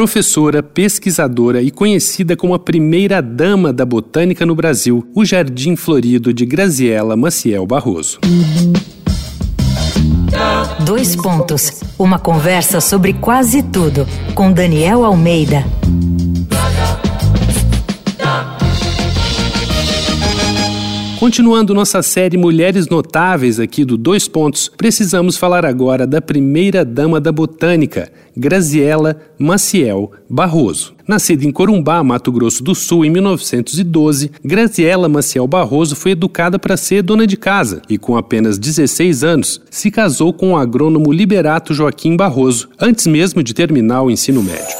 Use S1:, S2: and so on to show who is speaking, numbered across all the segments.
S1: professora, pesquisadora e conhecida como a primeira dama da botânica no Brasil, o Jardim Florido de Graziela Maciel Barroso.
S2: Dois pontos. Uma conversa sobre quase tudo com Daniel Almeida.
S1: Continuando nossa série Mulheres Notáveis aqui do Dois Pontos, precisamos falar agora da primeira dama da botânica, Graziela Maciel Barroso. Nascida em Corumbá, Mato Grosso do Sul, em 1912, Graziela Maciel Barroso foi educada para ser dona de casa e, com apenas 16 anos, se casou com o agrônomo Liberato Joaquim Barroso, antes mesmo de terminar o ensino médio.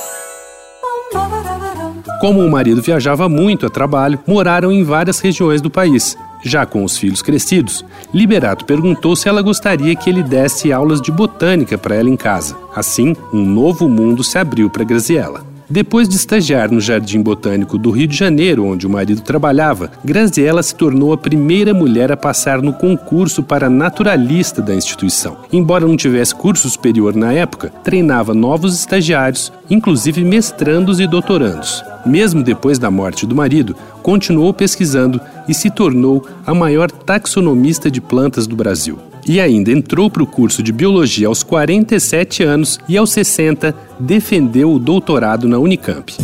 S1: Como o marido viajava muito a trabalho, moraram em várias regiões do país. Já com os filhos crescidos, Liberato perguntou se ela gostaria que ele desse aulas de botânica para ela em casa. Assim, um novo mundo se abriu para Graziella. Depois de estagiar no Jardim Botânico do Rio de Janeiro, onde o marido trabalhava, Graziella se tornou a primeira mulher a passar no concurso para naturalista da instituição. Embora não tivesse curso superior na época, treinava novos estagiários, inclusive mestrandos e doutorandos. Mesmo depois da morte do marido, continuou pesquisando e se tornou a maior taxonomista de plantas do Brasil. E ainda entrou para o curso de biologia aos 47 anos e aos 60 defendeu o doutorado na Unicamp.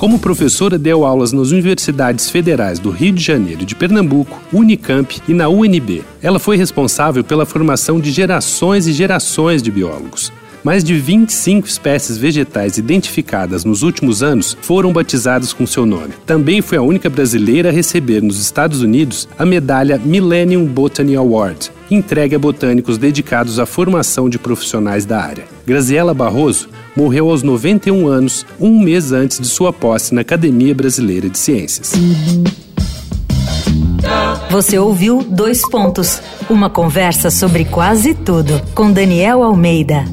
S1: Como professora, deu aulas nas universidades federais do Rio de Janeiro e de Pernambuco, Unicamp e na UNB. Ela foi responsável pela formação de gerações e gerações de biólogos. Mais de 25 espécies vegetais identificadas nos últimos anos foram batizadas com seu nome. Também foi a única brasileira a receber nos Estados Unidos a medalha Millennium Botany Award, entregue a botânicos dedicados à formação de profissionais da área. Graziela Barroso morreu aos 91 anos, um mês antes de sua posse na Academia Brasileira de Ciências.
S2: Você ouviu Dois Pontos uma conversa sobre quase tudo com Daniel Almeida.